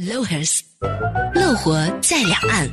Lohers，乐活在两岸。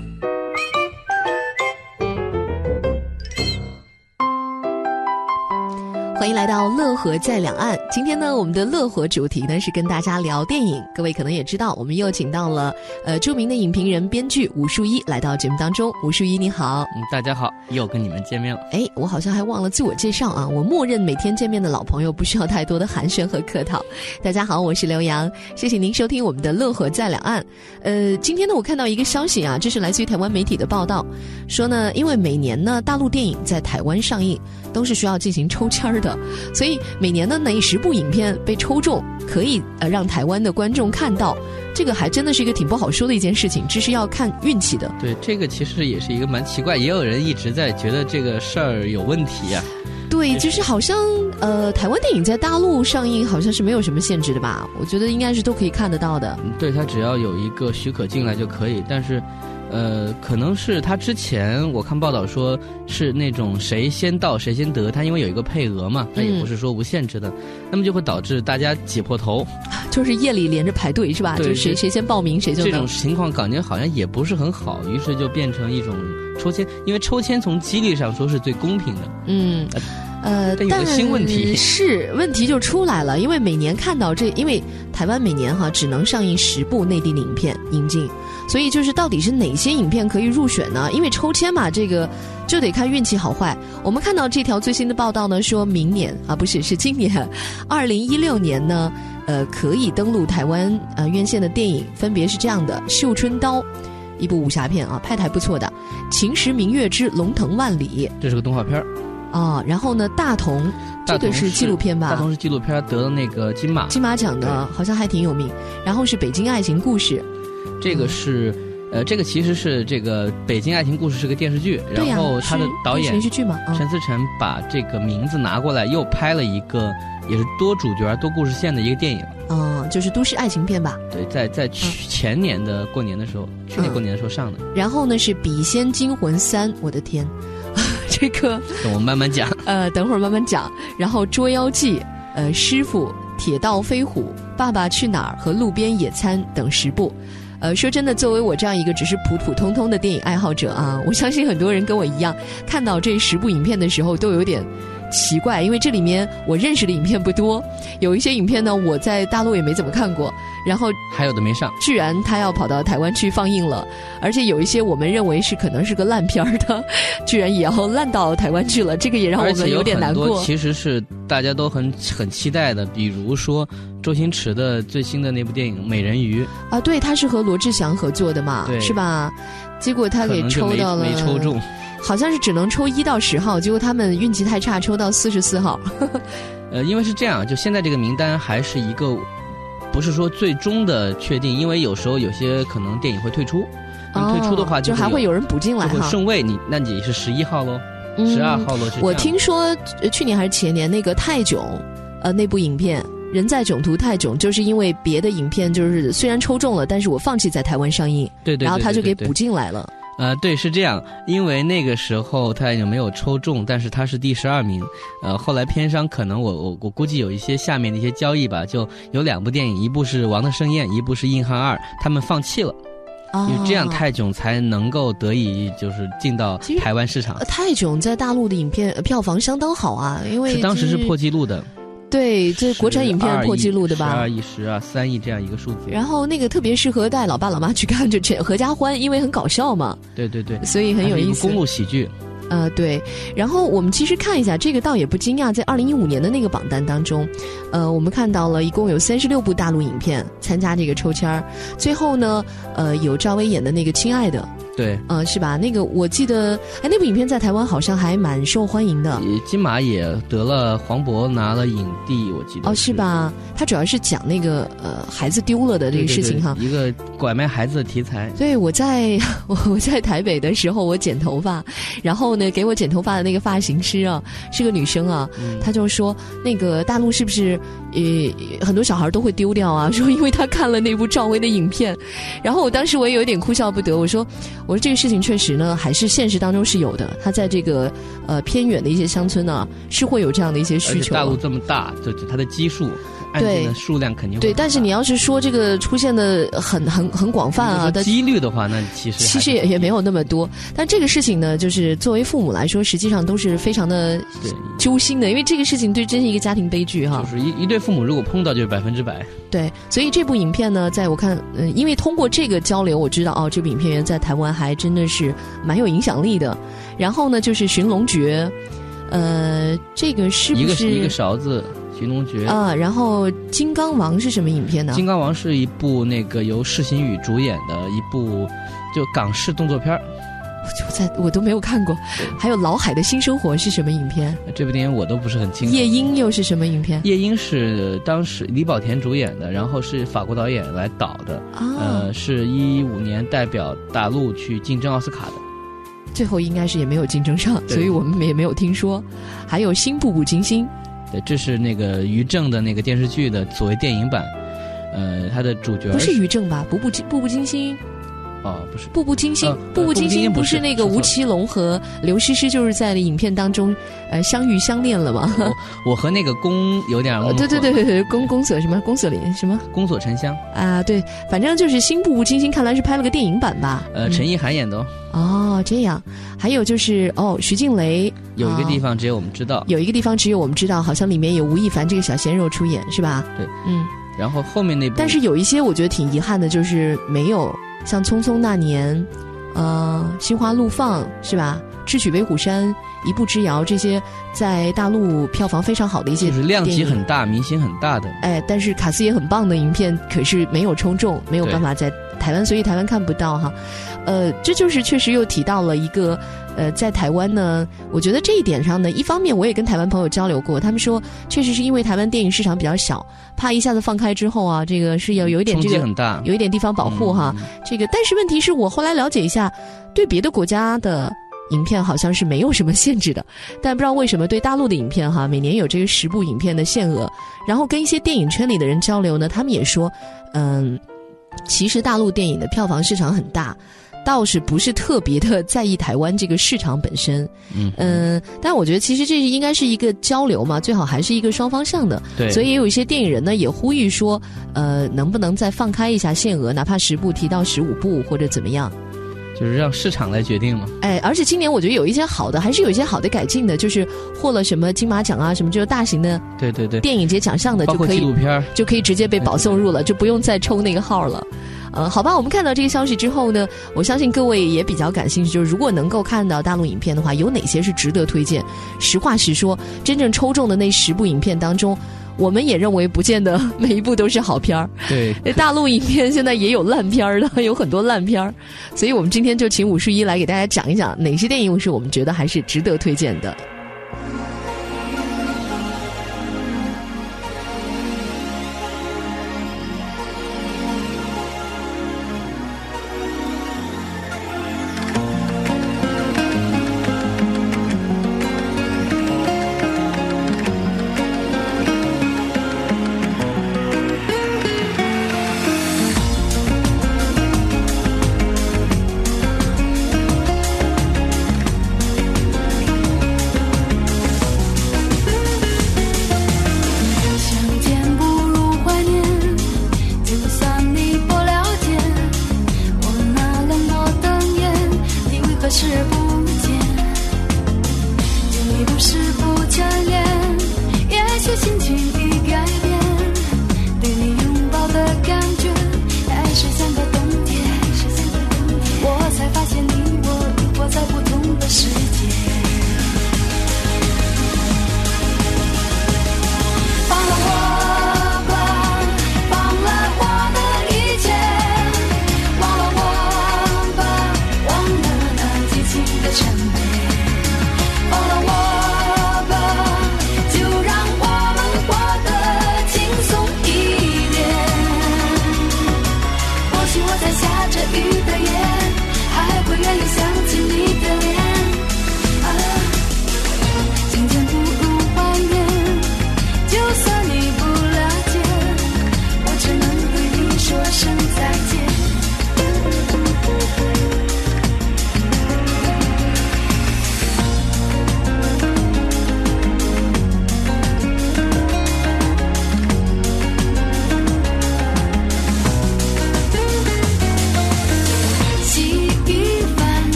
欢迎来到乐活在两岸。今天呢，我们的乐活主题呢是跟大家聊电影。各位可能也知道，我们又请到了呃著名的影评人、编剧吴树一来到节目当中。吴树一，你好。嗯，大家好，又跟你们见面了。哎，我好像还忘了自我介绍啊！我默认每天见面的老朋友不需要太多的寒暄和客套。大家好，我是刘洋，谢谢您收听我们的乐活在两岸。呃，今天呢，我看到一个消息啊，这是来自于台湾媒体的报道，说呢，因为每年呢，大陆电影在台湾上映都是需要进行抽签儿的。所以每年的那十部影片被抽中，可以呃让台湾的观众看到，这个还真的是一个挺不好说的一件事情，这是要看运气的。对，这个其实也是一个蛮奇怪，也有人一直在觉得这个事儿有问题呀。对，就是好像呃，台湾电影在大陆上映好像是没有什么限制的吧？我觉得应该是都可以看得到的。对，它只要有一个许可进来就可以，但是。呃，可能是他之前我看报道说是那种谁先到谁先得，他因为有一个配额嘛，他也不是说无限制的，那么就会导致大家挤破头，就是夜里连着排队是吧？对，谁谁先报名谁就这种情况感觉好像也不是很好，于是就变成一种抽签，因为抽签从几率上说是最公平的。嗯，呃，但有个新问题 是问题就出来了，因为每年看到这，因为台湾每年哈只能上映十部内地的影片引进。所以就是到底是哪些影片可以入选呢？因为抽签嘛，这个就得看运气好坏。我们看到这条最新的报道呢，说明年啊，不是是今年，二零一六年呢，呃，可以登陆台湾呃院线的电影分别是这样的：《绣春刀》，一部武侠片啊，拍的还不错的；《秦时明月之龙腾万里》，这是个动画片儿啊。然后呢，《大同》，这个是纪录片吧？大同是纪录片，得了那个金马金马奖的，好像还挺有名。然后是《北京爱情故事》。这个是，呃，这个其实是这个《北京爱情故事》是个电视剧，然后他的导演连续剧嘛，陈思诚把这个名字拿过来，又拍了一个也是多主角多故事线的一个电影，嗯，就是都市爱情片吧？对，在在去前年的过年的时候，去年过年的时候上的。然后呢是《笔仙惊魂三》，我的天，这个 等我慢慢讲，呃，等会儿慢慢讲。然后《捉妖记》、呃，《师傅》、《铁道飞虎》、《爸爸去哪儿》和《路边野餐》等十部。呃，说真的，作为我这样一个只是普普通通的电影爱好者啊，我相信很多人跟我一样，看到这十部影片的时候都有点奇怪，因为这里面我认识的影片不多，有一些影片呢我在大陆也没怎么看过，然后还有的没上，居然他要跑到台湾去放映了，而且有一些我们认为是可能是个烂片儿的，居然也要烂到台湾去了，这个也让我们有点难过。其实是大家都很很期待的，比如说。周星驰的最新的那部电影《美人鱼》啊，对，他是和罗志祥合作的嘛，是吧？结果他给抽到了，没抽中，好像是只能抽一到十号，结果他们运气太差，抽到四十四号。呃，因为是这样，就现在这个名单还是一个，不是说最终的确定，因为有时候有些可能电影会退出，退出的话就还会有人补进来哈，顺位你那你是十一号喽，十二号喽。我听说去年还是前年那个泰囧，呃，那部影片。人在囧途泰囧，就是因为别的影片就是虽然抽中了，但是我放弃在台湾上映，对对，然后他就给补进来了。呃，对，是这样，因为那个时候他也没有抽中，但是他是第十二名。呃，后来片商可能我我我估计有一些下面的一些交易吧，就有两部电影，一部是《王的盛宴》，一部是《硬汉二》，他们放弃了，因为这样泰囧才能够得以就是进到台湾市场。泰囧在大陆的影片票房相当好啊，因为是当时是破纪录的。对，这国产影片破纪录对吧？十二亿、十啊三亿这样一个数字。然后那个特别适合带老爸老妈去看，就全合家欢，因为很搞笑嘛。对对对，所以很有意思。公路喜剧。呃，对。然后我们其实看一下这个，倒也不惊讶，在二零一五年的那个榜单当中，呃，我们看到了一共有三十六部大陆影片参加这个抽签儿，最后呢，呃，有赵薇演的那个《亲爱的》。对，呃，是吧？那个我记得，哎，那部影片在台湾好像还蛮受欢迎的。金马也得了，黄渤拿了影帝，我记得。哦，是吧？他主要是讲那个呃孩子丢了的这个事情哈，一个拐卖孩子的题材。对，我在我 我在台北的时候，我剪头发，然后呢，给我剪头发的那个发型师啊，是个女生啊，她就说那个大陆是不是呃很多小孩都会丢掉啊？说因为她看了那部赵薇的影片，然后我当时我也有点哭笑不得，我说。我说这个事情确实呢，还是现实当中是有的。他在这个呃偏远的一些乡村呢，是会有这样的一些需求。大陆这么大，就它的基数。案件的数量肯定会对。但是你要是说这个出现的很很很广泛啊的几率的话，那其实其实也也没有那么多。但这个事情呢，就是作为父母来说，实际上都是非常的揪心的，因为这个事情对真是一个家庭悲剧哈。就是一一对父母如果碰到就是百分之百。对，所以这部影片呢，在我看，嗯，因为通过这个交流，我知道哦，这部影片在台湾还真的是蛮有影响力的。然后呢，就是《寻龙诀》，呃，这个是不是一个勺子？《寻龙诀》啊，然后《金刚王》是什么影片呢？《金刚王》是一部那个由释行宇主演的一部就港式动作片儿。我在我都没有看过。还有《老海的新生活》是什么影片？这部电影我都不是很清楚。夜莺又是什么影片？夜莺是当时李保田主演的，然后是法国导演来导的。呃，是一五年代表大陆去竞争奥斯卡的。最后应该是也没有竞争上，所以我们也没有听说。还有《新步步惊心》。对，这是那个于正的那个电视剧的所谓电影版。呃，他的主角不是于正吧？步步步步惊心。哦，不是，步步惊心，步步惊心不是那个吴奇隆和刘诗诗就是在影片当中，呃，相遇相恋了吗？我和那个宫有点，对对对对对，宫宫锁什么？宫锁林什么？宫锁沉香啊，对，反正就是新步步惊心，看来是拍了个电影版吧？呃，陈意涵演的。哦，这样，还有就是哦，徐静蕾有一个地方只有我们知道，有一个地方只有我们知道，好像里面有吴亦凡这个小鲜肉出演，是吧？对，嗯，然后后面那部，但是有一些我觉得挺遗憾的，就是没有。像《匆匆那年》，呃，《心花怒放》是吧？《智取威虎山》、《一步之遥》这些在大陆票房非常好的一些，就是量级很大、明星很大的。哎，但是卡斯也很棒的影片，可是没有抽中，没有办法在台湾，所以台湾看不到哈。呃，这就是确实又提到了一个。呃，在台湾呢，我觉得这一点上呢，一方面我也跟台湾朋友交流过，他们说确实是因为台湾电影市场比较小，怕一下子放开之后啊，这个是要有一点这个很大有一点地方保护哈。这个，但是问题是我后来了解一下，对别的国家的影片好像是没有什么限制的，但不知道为什么对大陆的影片哈，每年有这个十部影片的限额。然后跟一些电影圈里的人交流呢，他们也说，嗯，其实大陆电影的票房市场很大。倒是不是特别的在意台湾这个市场本身，嗯。嗯，但我觉得其实这是应该是一个交流嘛，最好还是一个双方向的，对，所以也有一些电影人呢也呼吁说，呃，能不能再放开一下限额，哪怕十部提到十五部或者怎么样，就是让市场来决定嘛。哎，而且今年我觉得有一些好的，还是有一些好的改进的，就是获了什么金马奖啊，什么就是大型的，对对对，电影节奖项的就可以，纪录片就可以直接被保送入了，就不用再抽那个号了。呃，好吧，我们看到这个消息之后呢，我相信各位也比较感兴趣，就是如果能够看到大陆影片的话，有哪些是值得推荐？实话实说，真正抽中的那十部影片当中，我们也认为不见得 每一部都是好片儿。对，大陆影片现在也有烂片儿的，有很多烂片儿，所以我们今天就请武术一来给大家讲一讲哪些电影是我们觉得还是值得推荐的。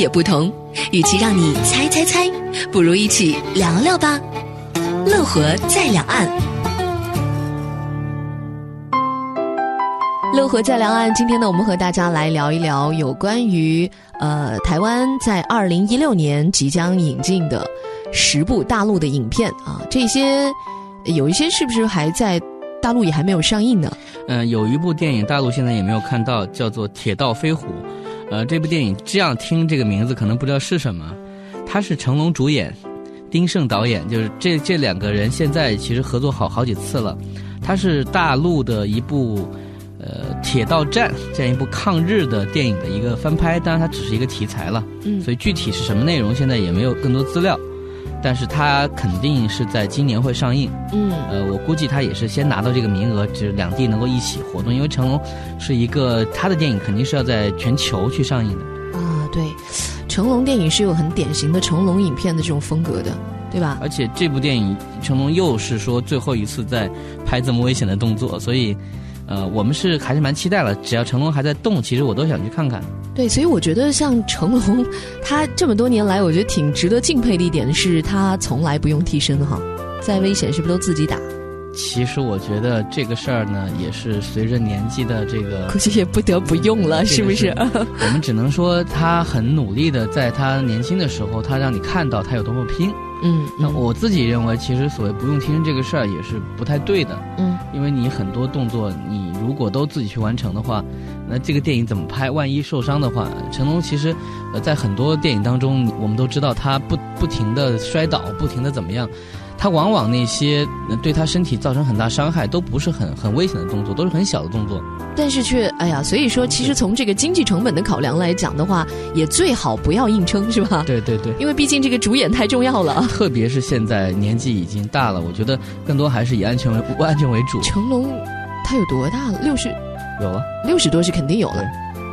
也不同。与其让你猜猜猜，不如一起聊聊吧。乐活在两岸，乐活在两岸。今天呢，我们和大家来聊一聊有关于呃台湾在二零一六年即将引进的十部大陆的影片啊，这些有一些是不是还在大陆也还没有上映呢？嗯，有一部电影大陆现在也没有看到，叫做《铁道飞虎》。呃，这部电影这样听这个名字可能不知道是什么，它是成龙主演，丁晟导演，就是这这两个人现在其实合作好好几次了。它是大陆的一部呃铁道战这样一部抗日的电影的一个翻拍，当然它只是一个题材了，嗯，所以具体是什么内容现在也没有更多资料。但是它肯定是在今年会上映，嗯，呃，我估计他也是先拿到这个名额，就是两地能够一起活动，因为成龙是一个他的电影肯定是要在全球去上映的啊，对，成龙电影是有很典型的成龙影片的这种风格的，对吧？而且这部电影成龙又是说最后一次在拍这么危险的动作，所以。呃，我们是还是蛮期待了。只要成龙还在动，其实我都想去看看。对，所以我觉得像成龙，他这么多年来，我觉得挺值得敬佩的一点是他从来不用替身哈，再危险是不是都自己打？其实我觉得这个事儿呢，也是随着年纪的这个，估计也不得不用了，是不是？我们只能说他很努力的，在他年轻的时候，他让你看到他有多么拼。嗯，那我自己认为，其实所谓不用替身这个事儿也是不太对的。嗯，因为你很多动作，你如果都自己去完成的话，那这个电影怎么拍？万一受伤的话，成龙其实，呃，在很多电影当中，我们都知道他不不停的摔倒，不停的怎么样。他往往那些对他身体造成很大伤害，都不是很很危险的动作，都是很小的动作。但是却，哎呀，所以说，其实从这个经济成本的考量来讲的话，也最好不要硬撑，是吧？对对对。因为毕竟这个主演太重要了。特别是现在年纪已经大了，我觉得更多还是以安全为安全为主。成龙，他有多大了？六十？有了，六十多是肯定有了。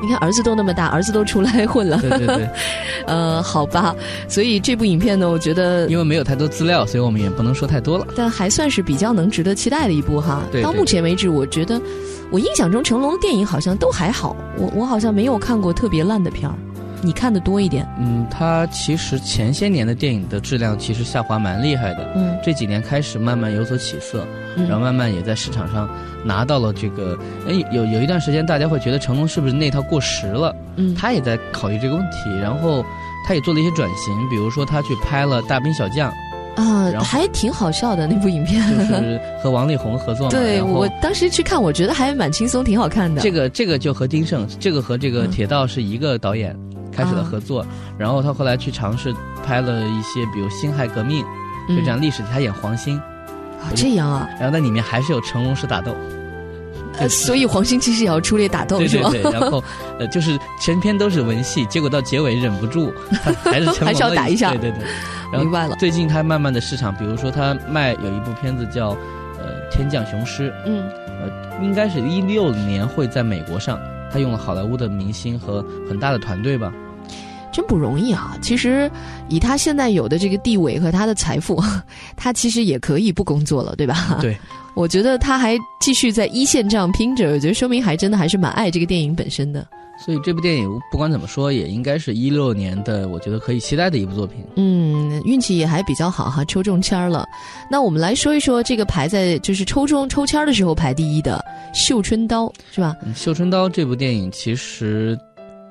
你看儿子都那么大，儿子都出来混了。对对对，呃，好吧，所以这部影片呢，我觉得因为没有太多资料，所以我们也不能说太多了。但还算是比较能值得期待的一部哈。对。到目前为止，我觉得我印象中成龙的电影好像都还好，我我好像没有看过特别烂的片儿。你看的多一点？嗯，他其实前些年的电影的质量其实下滑蛮厉害的。嗯。这几年开始慢慢有所起色，然后慢慢也在市场上拿到了这个。哎，有有一段时间大家会觉得成龙是不是那套过时了？嗯。他也在考虑这个问题，然后他也做了一些转型，比如说他去拍了《大兵小将》。啊，还挺好笑的那部影片，就是和王力宏合作嘛。对我当时去看，我觉得还蛮轻松，挺好看的。这个这个就和丁晟，这个和这个铁道是一个导演。开始了合作，然后他后来去尝试拍了一些，比如《辛亥革命》，就这样历史，他演黄兴。啊，这样啊。然后那里面还是有成龙式打斗。呃，所以黄兴其实也要出列打斗，是吗？对对对。然后，呃，就是全篇都是文戏，结果到结尾忍不住，还是还是要打一下。对对对。明白了。最近他慢慢的市场，比如说他卖有一部片子叫《呃天降雄狮》，嗯，呃，应该是一六年会在美国上，他用了好莱坞的明星和很大的团队吧。真不容易啊！其实，以他现在有的这个地位和他的财富，他其实也可以不工作了，对吧？对，我觉得他还继续在一线这样拼着，我觉得说明还真的还是蛮爱这个电影本身的。所以这部电影不管怎么说，也应该是一六年的，我觉得可以期待的一部作品。嗯，运气也还比较好哈，抽中签儿了。那我们来说一说这个排在就是抽中抽签儿的时候排第一的《绣春刀》，是吧？《绣春刀》这部电影其实。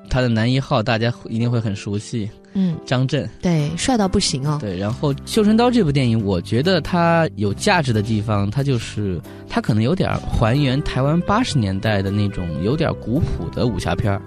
他的男一号大家一定会很熟悉，嗯，张震，对，帅到不行哦。对，然后《绣春刀》这部电影，我觉得它有价值的地方，它就是它可能有点还原台湾八十年代的那种有点古朴的武侠片儿。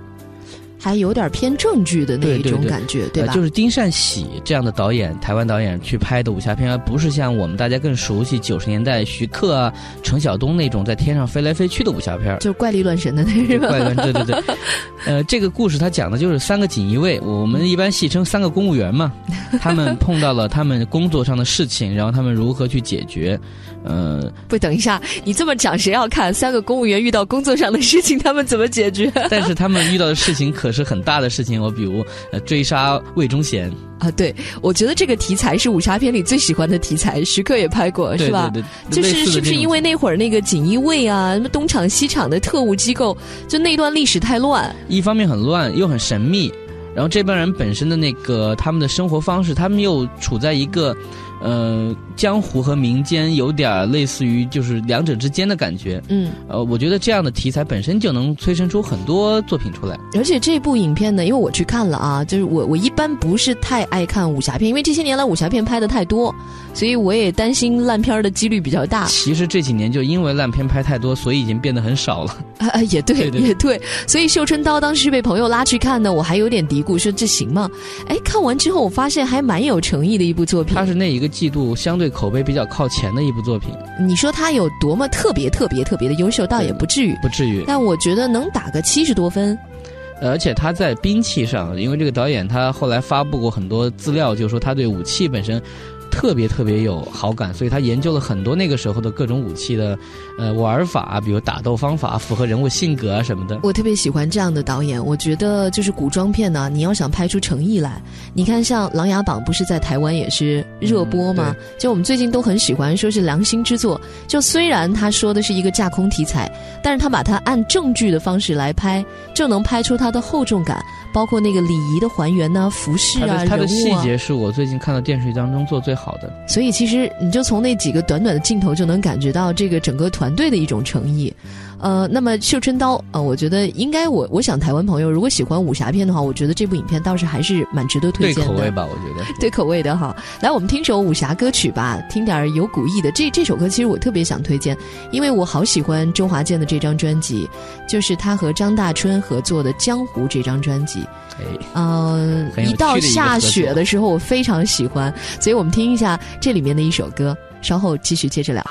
还有点偏正剧的那一种感觉，对吧？就是丁善喜这样的导演，台湾导演去拍的武侠片，而不是像我们大家更熟悉九十年代徐克啊、程晓东那种在天上飞来飞去的武侠片，就是怪力乱神的那种。怪乱，对对对。呃，这个故事他讲的就是三个锦衣卫，我们一般戏称三个公务员嘛。他们碰到了他们工作上的事情，然后他们如何去解决？呃，不，等一下，你这么讲谁要看？三个公务员遇到工作上的事情，他们怎么解决？但是他们遇到的事情可是很大的事情，我比如呃追杀魏忠贤啊。对，我觉得这个题材是武侠片里最喜欢的题材，徐克也拍过，是吧？对对就是是不是因为那会儿那个锦衣卫啊，什么东厂西厂的特务机构，就那段历史太乱。一方面很乱，又很神秘。然后这帮人本身的那个他们的生活方式，他们又处在一个。呃，江湖和民间有点类似于，就是两者之间的感觉。嗯，呃，我觉得这样的题材本身就能催生出很多作品出来。而且这部影片呢，因为我去看了啊，就是我我一般不是太爱看武侠片，因为这些年来武侠片拍的太多，所以我也担心烂片的几率比较大。其实这几年就因为烂片拍太多，所以已经变得很少了。啊，也对，也对。所以《绣春刀》当时被朋友拉去看呢，我还有点嘀咕，说这行吗？哎，看完之后我发现还蛮有诚意的一部作品。它是那一个。季度相对口碑比较靠前的一部作品，你说它有多么特别特别特别的优秀，倒也不至于，不至于。但我觉得能打个七十多分，而且他在兵器上，因为这个导演他后来发布过很多资料，就是说他对武器本身。特别特别有好感，所以他研究了很多那个时候的各种武器的，呃，玩法，比如打斗方法，符合人物性格啊什么的。我特别喜欢这样的导演，我觉得就是古装片呢，你要想拍出诚意来，你看像《琅琊榜》不是在台湾也是热播吗？就我们最近都很喜欢说是良心之作。就虽然他说的是一个架空题材，但是他把它按正剧的方式来拍，就能拍出它的厚重感，包括那个礼仪的还原呐，服饰啊，人物啊。细节是我最近看到电视剧当中做最。好好的，所以其实你就从那几个短短的镜头就能感觉到这个整个团队的一种诚意。呃，那么《绣春刀》呃，我觉得应该我我想台湾朋友如果喜欢武侠片的话，我觉得这部影片倒是还是蛮值得推荐的。对口味吧，我觉得对口味的哈。来，我们听首武侠歌曲吧，听点有古意的。这这首歌其实我特别想推荐，因为我好喜欢周华健的这张专辑，就是他和张大春合作的《江湖》这张专辑。嗯，一到下雪的时候，我非常喜欢，所以我们听一下这里面的一首歌，稍后继续接着聊。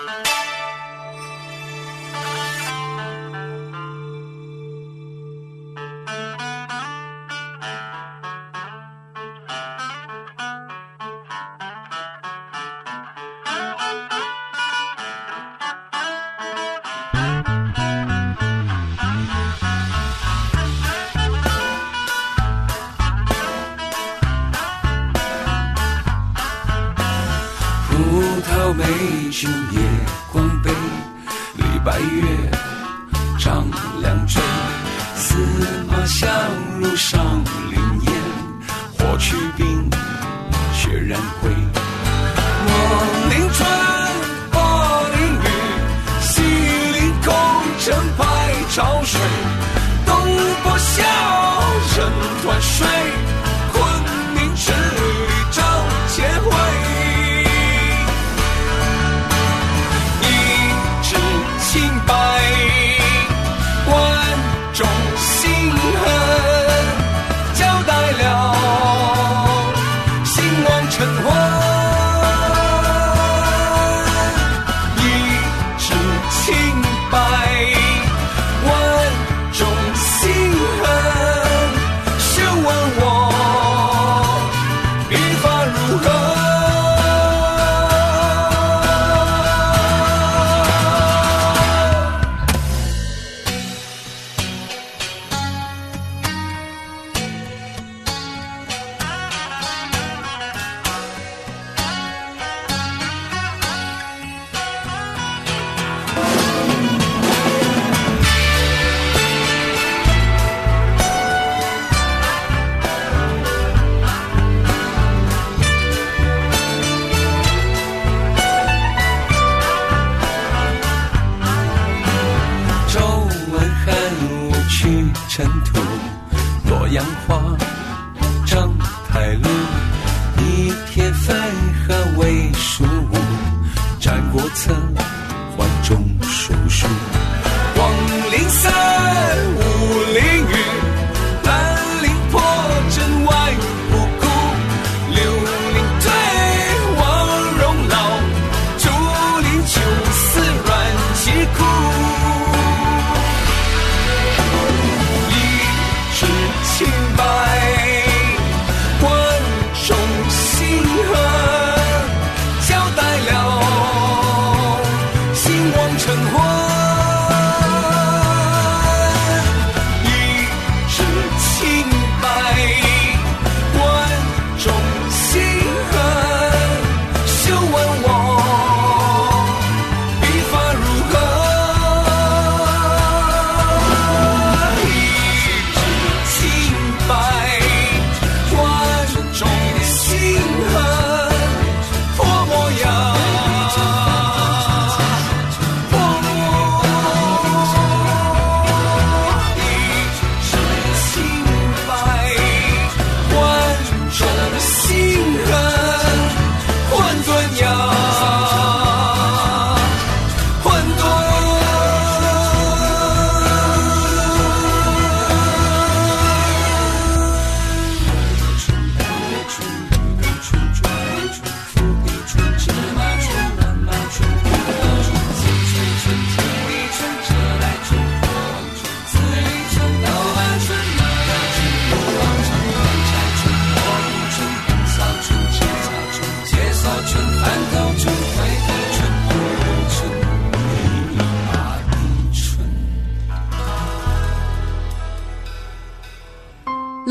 不曾。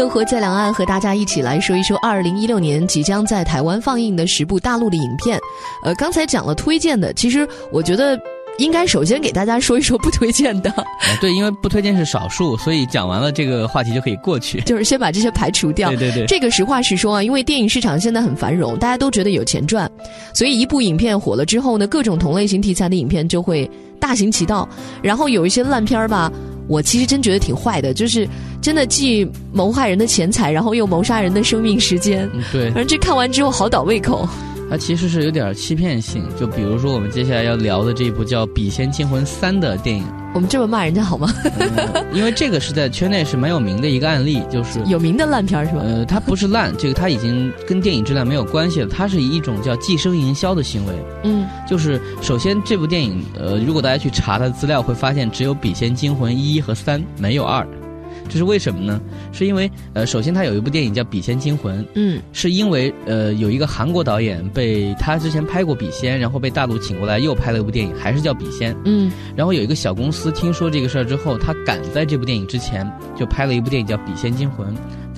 乐活在两岸和大家一起来说一说二零一六年即将在台湾放映的十部大陆的影片。呃，刚才讲了推荐的，其实我觉得应该首先给大家说一说不推荐的。对，因为不推荐是少数，所以讲完了这个话题就可以过去。就是先把这些排除掉。对对对，这个实话实说啊，因为电影市场现在很繁荣，大家都觉得有钱赚，所以一部影片火了之后呢，各种同类型题材的影片就会大行其道。然后有一些烂片儿吧。我其实真觉得挺坏的，就是真的既谋害人的钱财，然后又谋杀人的生命时间。对，反正这看完之后好倒胃口。它其实是有点欺骗性，就比如说我们接下来要聊的这一部叫《笔仙惊魂三》的电影。我们这么骂人家好吗？因为这个是在圈内是蛮有名的一个案例，就是有名的烂片是吧？呃，它不是烂，这个它已经跟电影质量没有关系了，它是一种叫寄生营销的行为。嗯，就是首先这部电影，呃，如果大家去查它的资料，会发现只有《笔仙惊魂一》和三，没有二。这是为什么呢？是因为呃，首先他有一部电影叫《笔仙惊魂》，嗯，是因为呃，有一个韩国导演被他之前拍过《笔仙》，然后被大陆请过来又拍了一部电影，还是叫《笔仙》，嗯，然后有一个小公司听说这个事儿之后，他赶在这部电影之前就拍了一部电影叫《笔仙惊魂》。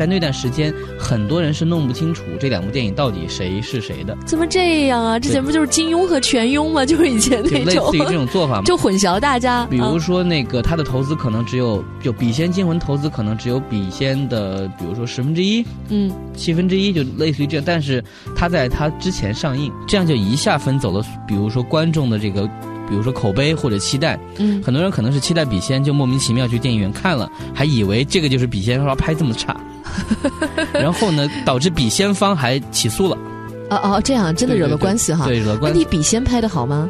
在那段时间，很多人是弄不清楚这两部电影到底谁是谁的。怎么这样啊？之前不就是金庸和全庸吗？就是以前那种类似于这种做法吗？就混淆大家。比如说，那个他的投资可能只有就《笔仙惊魂》投资可能只有《笔仙》的，比如说十分之一，嗯，七分之一，就类似于这样。但是他在他之前上映，这样就一下分走了。比如说观众的这个，比如说口碑或者期待，嗯，很多人可能是期待《笔仙》，就莫名其妙去电影院看了，还以为这个就是《笔仙》，说拍这么差。然后呢，导致笔仙方还起诉了。哦哦，这样真的惹了官司哈？对，惹官司。你笔仙拍的好吗？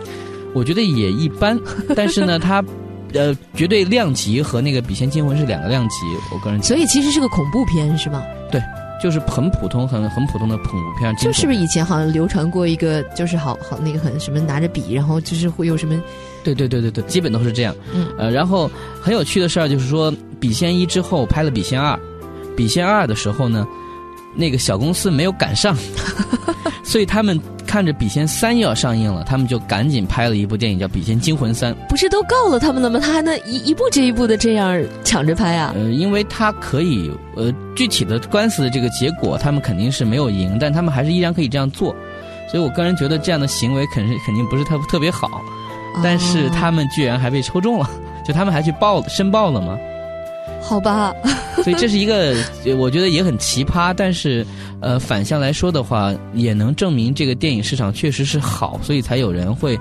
我觉得也一般，但是呢，它呃，绝对量级和那个《笔仙惊魂》是两个量级。我个人所以其实是个恐怖片是吗？对，就是很普通、很很普通的恐怖片。就是不是以前好像流传过一个，就是好好那个很什么拿着笔，然后就是会有什么？对对对对对，基本都是这样。嗯。呃，然后很有趣的事儿就是说，《笔仙一》之后拍了《笔仙二》。笔仙二的时候呢，那个小公司没有赶上，所以他们看着笔仙三又要上映了，他们就赶紧拍了一部电影叫《笔仙惊魂三》。不是都告了他们了吗？他还能一一部接一部的这样抢着拍啊？呃，因为他可以，呃，具体的官司的这个结果，他们肯定是没有赢，但他们还是依然可以这样做。所以我个人觉得这样的行为肯是肯定不是特特别好，但是他们居然还被抽中了，就他们还去报申报了吗？好吧，所以这是一个，我觉得也很奇葩。但是，呃，反向来说的话，也能证明这个电影市场确实是好，所以才有人会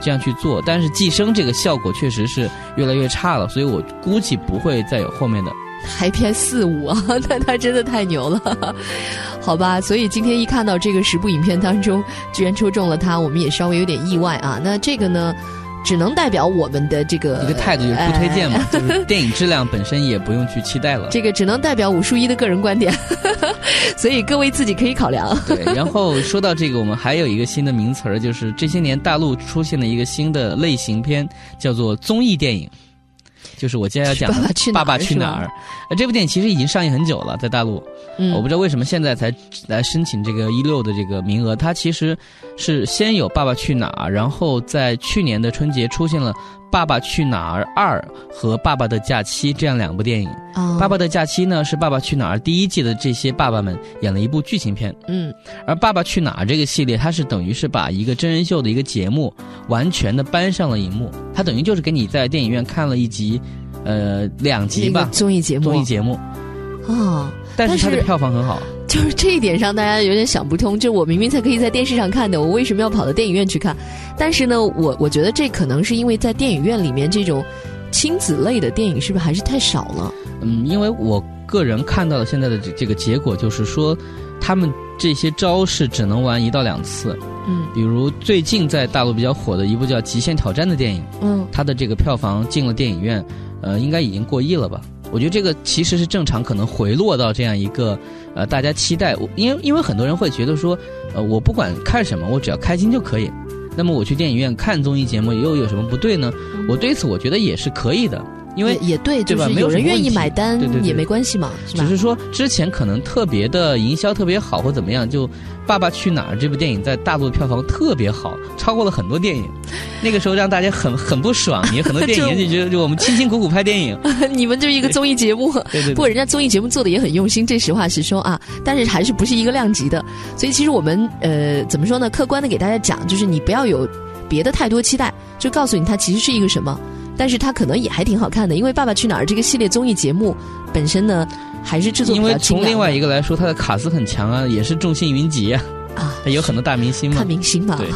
这样去做。但是，寄生这个效果确实是越来越差了，所以我估计不会再有后面的。还偏四五啊，那他真的太牛了，好吧？所以今天一看到这个十部影片当中居然抽中了他，我们也稍微有点意外啊。那这个呢？只能代表我们的这个一个态度，就是不推荐嘛，就是 电影质量本身也不用去期待了。这个只能代表武术一的个人观点，所以各位自己可以考量。对，然后说到这个，我们还有一个新的名词儿，就是这些年大陆出现了一个新的类型片，叫做综艺电影。就是我接下来讲 《爸爸去哪儿》。呃，这部电影其实已经上映很久了，在大陆。嗯，我不知道为什么现在才来申请这个一六的这个名额。它其实是先有《爸爸去哪儿》，然后在去年的春节出现了《爸爸去哪儿二》和《爸爸的假期》这样两部电影。啊，《爸爸的假期》呢是《爸爸去哪儿》第一季的这些爸爸们演了一部剧情片。嗯，而《爸爸去哪儿》这个系列，它是等于是把一个真人秀的一个节目完全的搬上了荧幕。它等于就是给你在电影院看了一集。呃，两集吧，综艺节目，综艺节目，啊，但是它的票房很好，就是这一点上大家有点想不通，就我明明才可以在电视上看的，我为什么要跑到电影院去看？但是呢，我我觉得这可能是因为在电影院里面这种亲子类的电影是不是还是太少了？嗯，因为我个人看到的现在的这这个结果就是说，他们这些招式只能玩一到两次。嗯，比如最近在大陆比较火的一部叫《极限挑战》的电影，嗯，它的这个票房进了电影院。呃，应该已经过亿了吧？我觉得这个其实是正常，可能回落到这样一个呃，大家期待，因为因为很多人会觉得说，呃，我不管看什么，我只要开心就可以。那么我去电影院看综艺节目又有什么不对呢？我对此我觉得也是可以的。因为也也对，对吧就是没有人愿意买单对对对也没关系嘛，是吧只？是说之前可能特别的营销特别好或怎么样，就《爸爸去哪儿》这部电影在大陆的票房特别好，超过了很多电影，那个时候让大家很很不爽，也很多电影 就就觉得就我们辛辛苦苦拍电影，你们就是一个综艺节目。对对不过人家综艺节目做的也很用心，这实话实说啊，但是还是不是一个量级的。所以其实我们呃怎么说呢？客观的给大家讲，就是你不要有别的太多期待，就告诉你它其实是一个什么，但是它可能也还挺好看的，因为《爸爸去哪儿》这个系列综艺节目本身呢还是制作比因为从另外一个来说，它的卡斯很强啊，也是众星云集啊，啊。它有很多大明星嘛看。明星嘛对，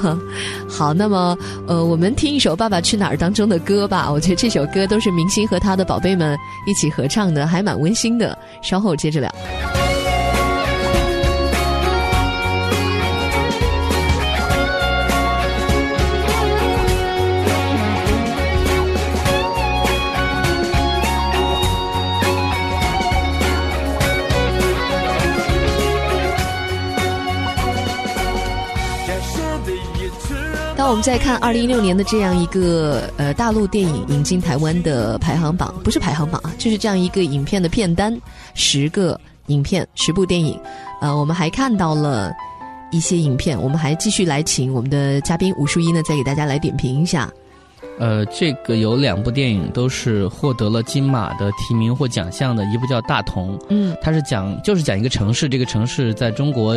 好，那么呃，我们听一首《爸爸去哪儿》当中的歌吧。我觉得这首歌都是明星和他的宝贝们一起合唱的，还蛮温馨的。稍后接着聊。我们再看二零一六年的这样一个呃大陆电影引进台湾的排行榜，不是排行榜啊，就是这样一个影片的片单，十个影片，十部电影，呃，我们还看到了一些影片，我们还继续来请我们的嘉宾吴淑一呢，再给大家来点评一下。呃，这个有两部电影都是获得了金马的提名或奖项的，一部叫《大同》，嗯它是讲就是讲一个城市，这个城市在中国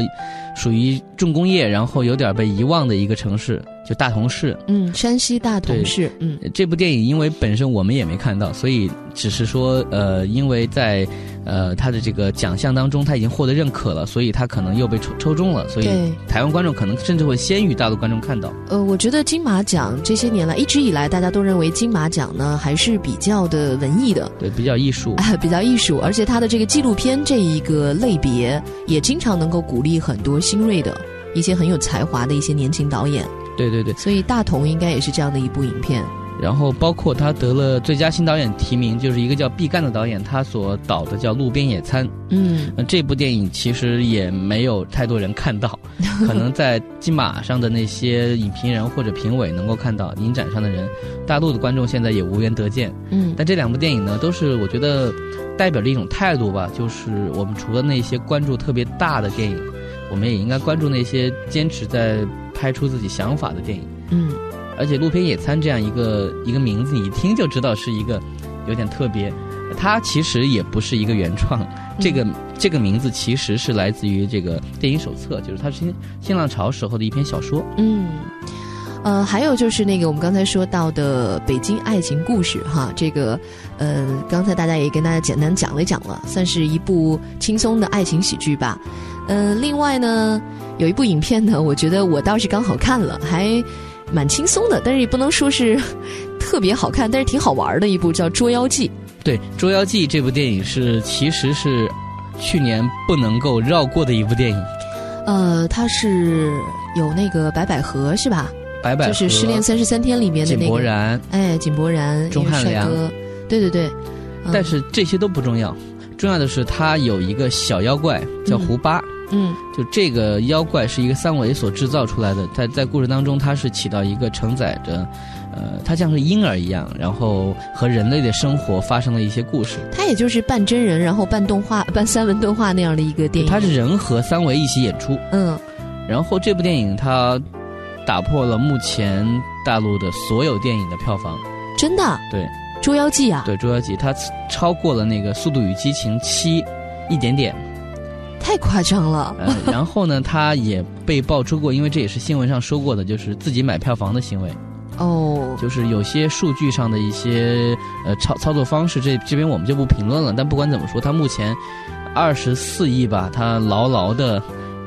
属于重工业，然后有点被遗忘的一个城市，就大同市。嗯，山西大同市，嗯这部电影因为本身我们也没看到，所以只是说呃，因为在呃他的这个奖项当中，他已经获得认可了，所以他可能又被抽抽中了，所以台湾观众可能甚至会先于大陆观众看到。呃，我觉得金马奖这些年来一直以来，大家都认为金马奖呢还是比较的文艺的，对，比较艺术。啊，比较艺术，而且它的这个纪录片这一个类别，也经常能够鼓励很多新锐的一些很有才华的一些年轻导演。对对对，所以大同应该也是这样的一部影片。然后包括他得了最佳新导演提名，就是一个叫毕赣的导演，他所导的叫《路边野餐》。嗯那，这部电影其实也没有太多人看到，可能在金马上的那些影评人或者评委能够看到，影展上的人，大陆的观众现在也无缘得见。嗯但这两部电影呢，都是我觉得代表着一种态度吧，就是我们除了那些关注特别大的电影，我们也应该关注那些坚持在拍出自己想法的电影。嗯而且“路边野餐”这样一个一个名字，你一听就知道是一个有点特别。它其实也不是一个原创，这个这个名字其实是来自于这个电影手册，就是它是新新浪潮时候的一篇小说。嗯。呃，还有就是那个我们刚才说到的《北京爱情故事》哈，这个呃，刚才大家也跟大家简单讲了讲了，算是一部轻松的爱情喜剧吧。呃，另外呢，有一部影片呢，我觉得我倒是刚好看了，还蛮轻松的，但是也不能说是 特别好看，但是挺好玩的一部叫《捉妖记》。对，《捉妖记》这部电影是其实是去年不能够绕过的一部电影，呃，它是有那个白百合是吧？白百合就是《失恋三十三天》里面的井那个，井柏然，哎，井柏然，钟汉良，对对对。嗯但是这些都不重要，重要的是他有一个小妖怪叫胡巴。嗯就这个妖怪是一个三维所制造出来的，在在故事当中，它是起到一个承载着，呃，它像是婴儿一样，然后和人类的生活发生了一些故事。它也就是半真人，然后半动画、半三文动画那样的一个电影。它是人和三维一起演出，嗯然后这部电影它打破了目前大陆的所有电影的票房。真的对《捉妖记》啊，对，《捉妖记》它超过了那个《速度与激情七》一点点。太夸张了。呃，然后呢，他也被爆出过，因为这也是新闻上说过的，就是自己买票房的行为。哦，就是有些数据上的一些呃操操作方式，这这边我们就不评论了。但不管怎么说，他目前二十四亿吧，他牢牢的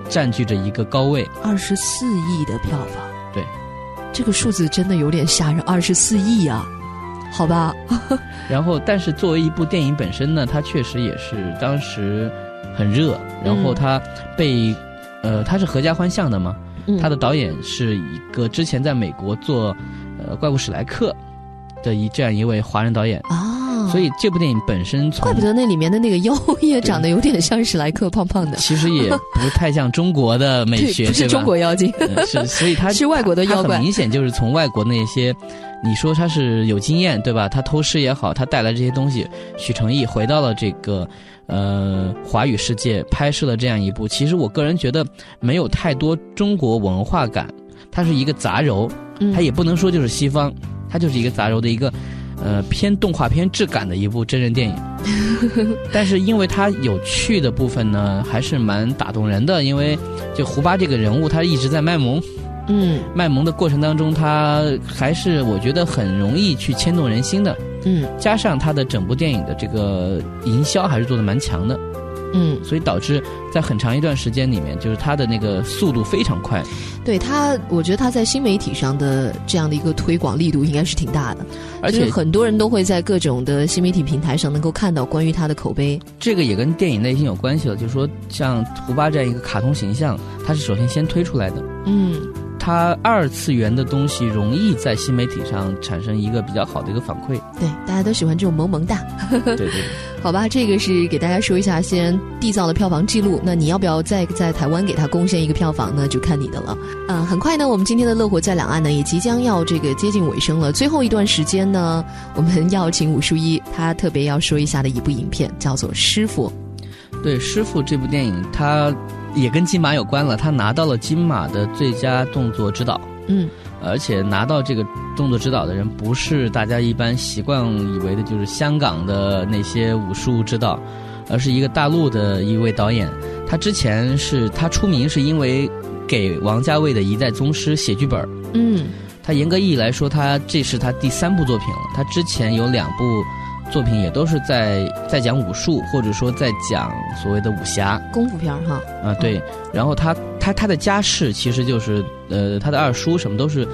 占据着一个高位。二十四亿的票房，对，这个数字真的有点吓人，二十四亿啊，好吧，然后，但是作为一部电影本身呢，它确实也是当时很热。然后他被、呃，他是合家欢向的嘛，嗯它的导演是一个之前在美国做呃《怪物史莱克》的一这样一位华人导演。啊，啊，所以这部电影本身从怪不得那里面的那个妖也长得有点像史莱克，胖胖的。其实也不太像中国的美学，不是中国妖精，是所以他 是外国的妖怪。很明显就是从外国那些，你说他是有经验对吧？他偷师也好，他带来这些东西，许成义回到了这个呃华语世界，拍摄了这样一部。其实我个人觉得没有太多中国文化感，它是一个杂糅，它也不能说就是西方，它就是一个杂糅的一个。呃，偏动画片质感的一部真人电影，但是因为它有趣的部分呢，还是蛮打动人的。因为就胡巴这个人物，他一直在卖萌，嗯，卖萌的过程当中，他还是我觉得很容易去牵动人心的，嗯，加上他的整部电影的这个营销还是做的蛮强的。嗯，所以导致在很长一段时间里面，就是它的那个速度非常快。对它，我觉得它在新媒体上的这样的一个推广力度应该是挺大的，而且很多人都会在各种的新媒体平台上能够看到关于它的口碑。这个也跟电影类型有关系了，就是说像胡巴这样一个卡通形象，它是首先先推出来的。嗯。它二次元的东西容易在新媒体上产生一个比较好的一个反馈。对，大家都喜欢这种萌萌哒。对对。好吧，这个是给大家说一下，先缔造了票房记录。那你要不要再在台湾给他贡献一个票房呢？就看你的了。嗯，很快呢，我们今天的乐活在两岸呢，也即将要这个接近尾声了。最后一段时间呢，我们要请武淑一，他特别要说一下的一部影片叫做《师傅》。对，《师傅》这部电影，它。也跟金马有关了，他拿到了金马的最佳动作指导。嗯，而且拿到这个动作指导的人，不是大家一般习惯以为的，就是香港的那些武术指导，而是一个大陆的一位导演。他之前是他出名是因为给王家卫的一代宗师写剧本。嗯，他严格意义来说，他这是他第三部作品了。他之前有两部。作品也都是在在讲武术，或者说在讲所谓的武侠功夫片儿哈。啊，对。然后他他他的家世其实就是呃，他的二叔什么都是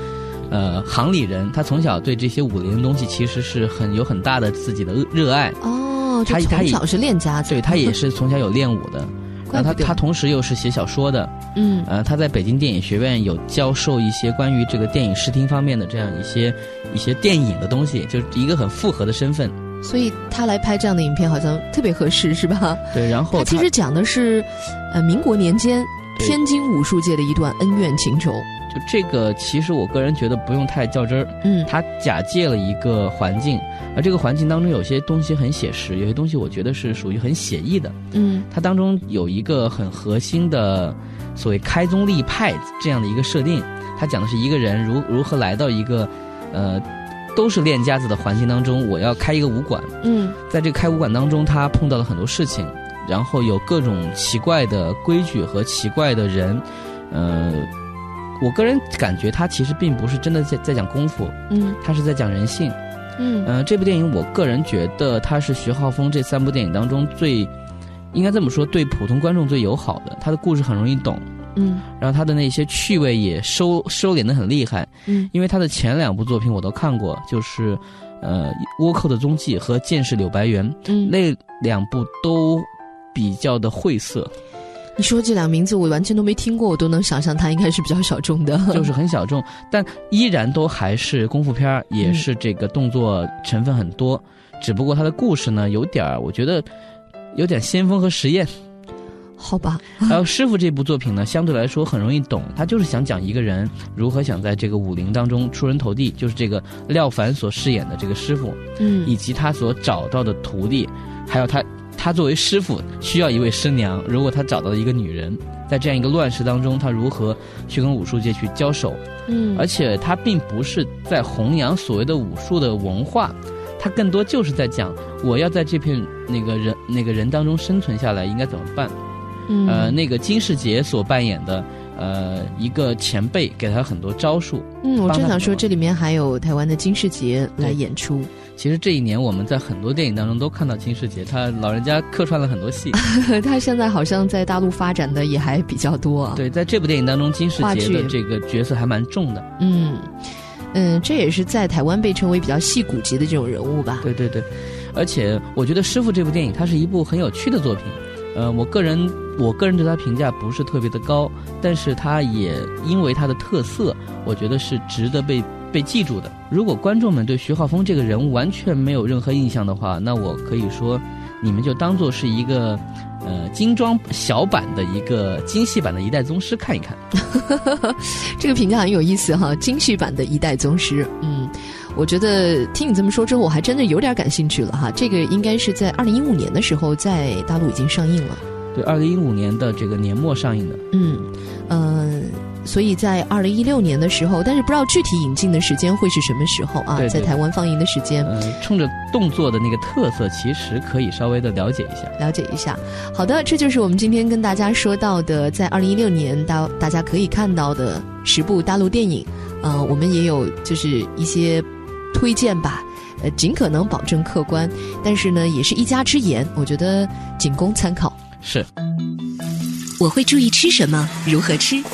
呃行里人。他从小对这些武林的东西其实是很有很大的自己的热爱。哦，他从小是练家子，对他也是从小有练武的。然后他他同时又是写小说的。嗯。呃，他在北京电影学院有教授一些关于这个电影视听方面的这样一些一些电影的东西，就是一个很复合的身份。所以他来拍这样的影片好像特别合适，是吧？对，然后他其实讲的是，呃，民国年间天津武术界的一段恩怨情仇。就这个，其实我个人觉得不用太较真儿。嗯，他假借了一个环境，而这个环境当中有些东西很写实，有些东西我觉得是属于很写意的。嗯，它当中有一个很核心的所谓开宗立派这样的一个设定，他讲的是一个人如如何来到一个，呃。都是练家子的环境当中，我要开一个武馆。嗯，在这个开武馆当中，他碰到了很多事情，然后有各种奇怪的规矩和奇怪的人。呃，我个人感觉他其实并不是真的在在讲功夫，嗯，他是在讲人性。嗯，呃，这部电影我个人觉得它是徐浩峰这三部电影当中最，应该这么说，对普通观众最友好的。他的故事很容易懂。嗯，然后他的那些趣味也收收敛的很厉害。嗯，因为他的前两部作品我都看过，就是呃《倭寇的踪迹》和《剑士柳白猿》。嗯，那两部都比较的晦涩。你说这两名字我完全都没听过，我都能想象他应该是比较小众的。就是很小众，但依然都还是功夫片儿，也是这个动作成分很多。只不过他的故事呢，有点儿我觉得有点先锋和实验。好吧，还 有师傅这部作品呢，相对来说很容易懂。他就是想讲一个人如何想在这个武林当中出人头地，就是这个廖凡所饰演的这个师傅，嗯，以及他所找到的徒弟，还有他他作为师傅需要一位师娘。如果他找到了一个女人，在这样一个乱世当中，他如何去跟武术界去交手？嗯，而且他并不是在弘扬所谓的武术的文化，他更多就是在讲我要在这片那个人那个人当中生存下来应该怎么办。呃，那个金世杰所扮演的呃一个前辈，给他很多招数。嗯，我正想说，这里面还有台湾的金世杰来演出。其实这一年我们在很多电影当中都看到金世杰，他老人家客串了很多戏。他现在好像在大陆发展的也还比较多。对，在这部电影当中，金世杰的这个角色还蛮重的。嗯嗯，这也是在台湾被称为比较戏骨级的这种人物吧？对对对，而且我觉得《师傅》这部电影，它是一部很有趣的作品。呃，我个人。我个人对他评价不是特别的高，但是他也因为他的特色，我觉得是值得被被记住的。如果观众们对徐浩峰这个人物完全没有任何印象的话，那我可以说，你们就当做是一个。呃，精装小版的一个精细版的一代宗师看一看，这个评价很有意思哈。精细版的一代宗师，嗯，我觉得听你这么说之后，我还真的有点感兴趣了哈。这个应该是在二零一五年的时候在大陆已经上映了，对，二零一五年的这个年末上映的，嗯，呃。所以在二零一六年的时候，但是不知道具体引进的时间会是什么时候啊？在台湾放映的时间，呃，冲着动作的那个特色，其实可以稍微的了解一下，了解一下。好的，这就是我们今天跟大家说到的，在二零一六年大大家可以看到的十部大陆电影。呃，我们也有就是一些推荐吧，呃，尽可能保证客观，但是呢，也是一家之言，我觉得仅供参考。是，我会注意吃什么，如何吃。